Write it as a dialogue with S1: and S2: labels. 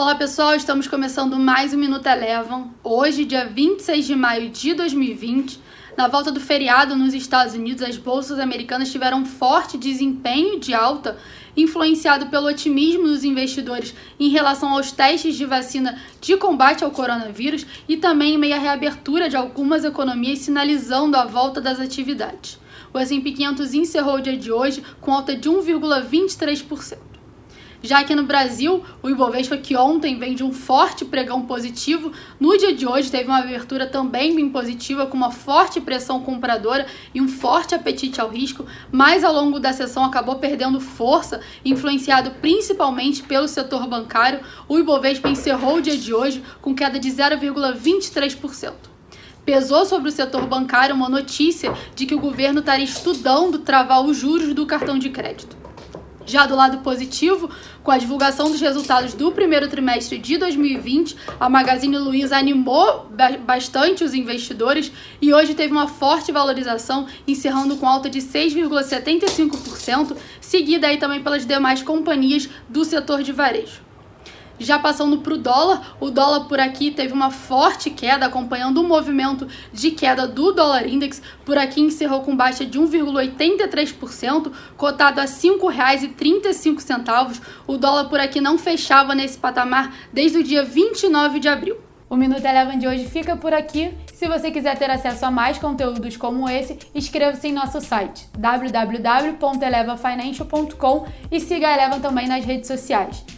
S1: Olá pessoal, estamos começando mais um Minuto Elevam. Hoje, dia 26 de maio de 2020, na volta do feriado nos Estados Unidos, as bolsas americanas tiveram um forte desempenho de alta, influenciado pelo otimismo dos investidores em relação aos testes de vacina de combate ao coronavírus e também em meio à reabertura de algumas economias, sinalizando a volta das atividades. O S&P 500 encerrou o dia de hoje com alta de 1,23%. Já que no Brasil, o Ibovespa, que ontem vem de um forte pregão positivo, no dia de hoje teve uma abertura também bem positiva, com uma forte pressão compradora e um forte apetite ao risco, mas ao longo da sessão acabou perdendo força, influenciado principalmente pelo setor bancário. O Ibovespa encerrou o dia de hoje com queda de 0,23% pesou sobre o setor bancário uma notícia de que o governo estaria estudando travar os juros do cartão de crédito. Já do lado positivo, com a divulgação dos resultados do primeiro trimestre de 2020, a Magazine Luiza animou bastante os investidores e hoje teve uma forte valorização, encerrando com alta de 6,75%, seguida aí também pelas demais companhias do setor de varejo. Já passando para o dólar, o dólar por aqui teve uma forte queda, acompanhando o movimento de queda do dólar index. Por aqui encerrou com baixa de 1,83%, cotado a R$ 5,35. O dólar por aqui não fechava nesse patamar desde o dia 29 de abril. O Minuto Eleven de hoje fica por aqui. Se você quiser ter acesso a mais conteúdos como esse, inscreva-se em nosso site www.elevafinancial.com e siga a Eleven também nas redes sociais.